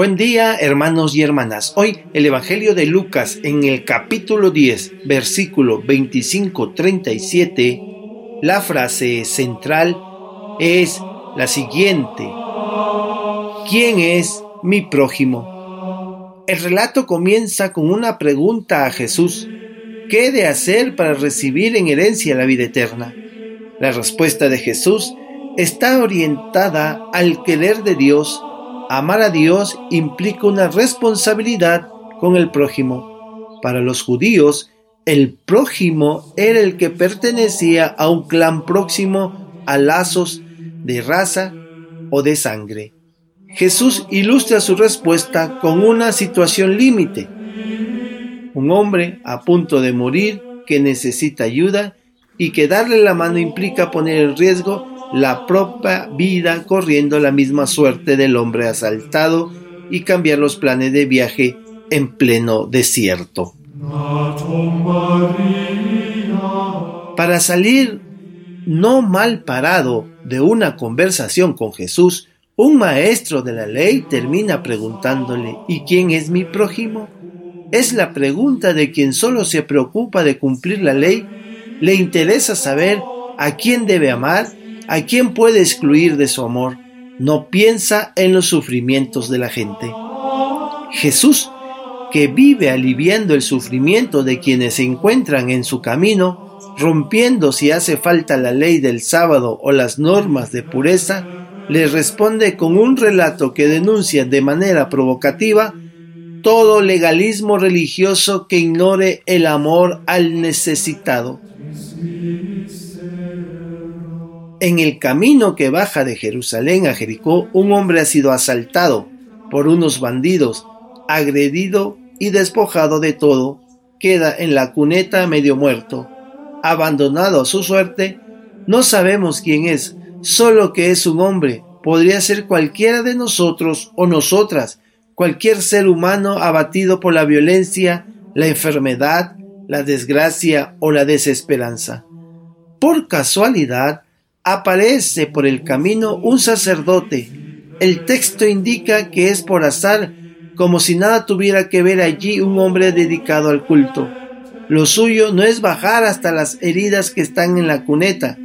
Buen día, hermanos y hermanas. Hoy el Evangelio de Lucas en el capítulo 10, versículo 25-37, la frase central es la siguiente. ¿Quién es mi prójimo? El relato comienza con una pregunta a Jesús. ¿Qué he de hacer para recibir en herencia la vida eterna? La respuesta de Jesús está orientada al querer de Dios amar a Dios implica una responsabilidad con el prójimo. Para los judíos, el prójimo era el que pertenecía a un clan próximo a lazos de raza o de sangre. Jesús ilustra su respuesta con una situación límite. Un hombre a punto de morir que necesita ayuda y que darle la mano implica poner en riesgo la propia vida corriendo la misma suerte del hombre asaltado y cambiar los planes de viaje en pleno desierto. Para salir no mal parado de una conversación con Jesús, un maestro de la ley termina preguntándole ¿Y quién es mi prójimo? Es la pregunta de quien solo se preocupa de cumplir la ley, le interesa saber a quién debe amar ¿A quién puede excluir de su amor? No piensa en los sufrimientos de la gente. Jesús, que vive aliviando el sufrimiento de quienes se encuentran en su camino, rompiendo si hace falta la ley del sábado o las normas de pureza, le responde con un relato que denuncia de manera provocativa todo legalismo religioso que ignore el amor al necesitado. En el camino que baja de Jerusalén a Jericó, un hombre ha sido asaltado por unos bandidos, agredido y despojado de todo, queda en la cuneta medio muerto, abandonado a su suerte, no sabemos quién es, solo que es un hombre, podría ser cualquiera de nosotros o nosotras, cualquier ser humano abatido por la violencia, la enfermedad, la desgracia o la desesperanza. Por casualidad, aparece por el camino un sacerdote. El texto indica que es por azar, como si nada tuviera que ver allí un hombre dedicado al culto. Lo suyo no es bajar hasta las heridas que están en la cuneta.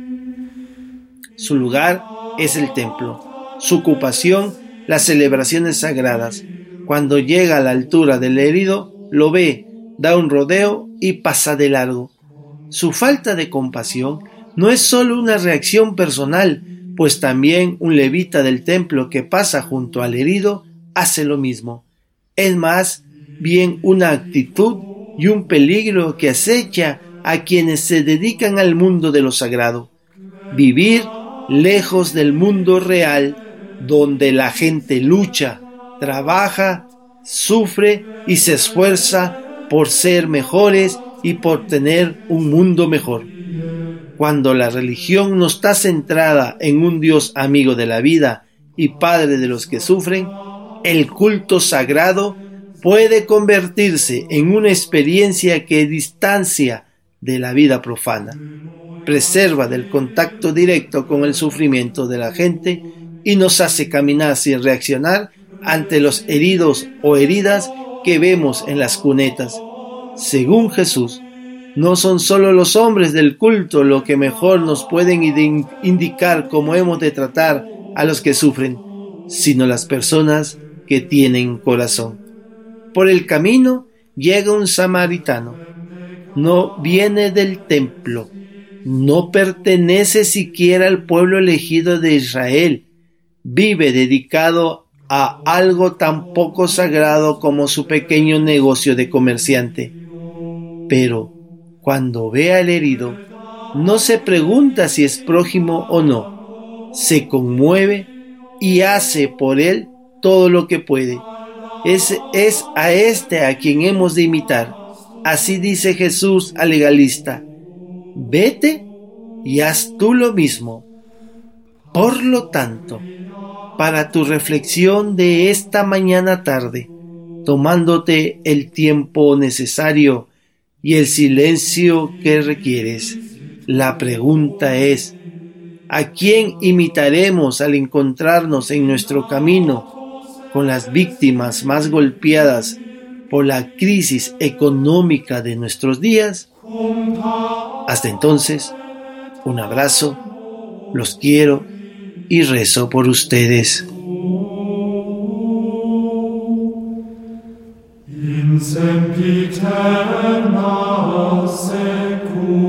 Su lugar es el templo. Su ocupación, las celebraciones sagradas. Cuando llega a la altura del herido, lo ve, da un rodeo y pasa de largo. Su falta de compasión no es solo una reacción personal, pues también un levita del templo que pasa junto al herido hace lo mismo. Es más bien una actitud y un peligro que acecha a quienes se dedican al mundo de lo sagrado. Vivir lejos del mundo real, donde la gente lucha, trabaja, sufre y se esfuerza por ser mejores y por tener un mundo mejor. Cuando la religión no está centrada en un Dios amigo de la vida y Padre de los que sufren, el culto sagrado puede convertirse en una experiencia que distancia de la vida profana, preserva del contacto directo con el sufrimiento de la gente y nos hace caminar sin reaccionar ante los heridos o heridas que vemos en las cunetas. Según Jesús, no son solo los hombres del culto lo que mejor nos pueden indicar cómo hemos de tratar a los que sufren, sino las personas que tienen corazón. Por el camino llega un samaritano. No viene del templo, no pertenece siquiera al pueblo elegido de Israel, vive dedicado a algo tan poco sagrado como su pequeño negocio de comerciante. Pero cuando ve al herido, no se pregunta si es prójimo o no, se conmueve y hace por él todo lo que puede. Es, es a este a quien hemos de imitar. Así dice Jesús al legalista, vete y haz tú lo mismo. Por lo tanto, para tu reflexión de esta mañana tarde, tomándote el tiempo necesario y el silencio que requieres, la pregunta es, ¿a quién imitaremos al encontrarnos en nuestro camino con las víctimas más golpeadas por la crisis económica de nuestros días? Hasta entonces, un abrazo, los quiero y rezo por ustedes. in sempiterna secula.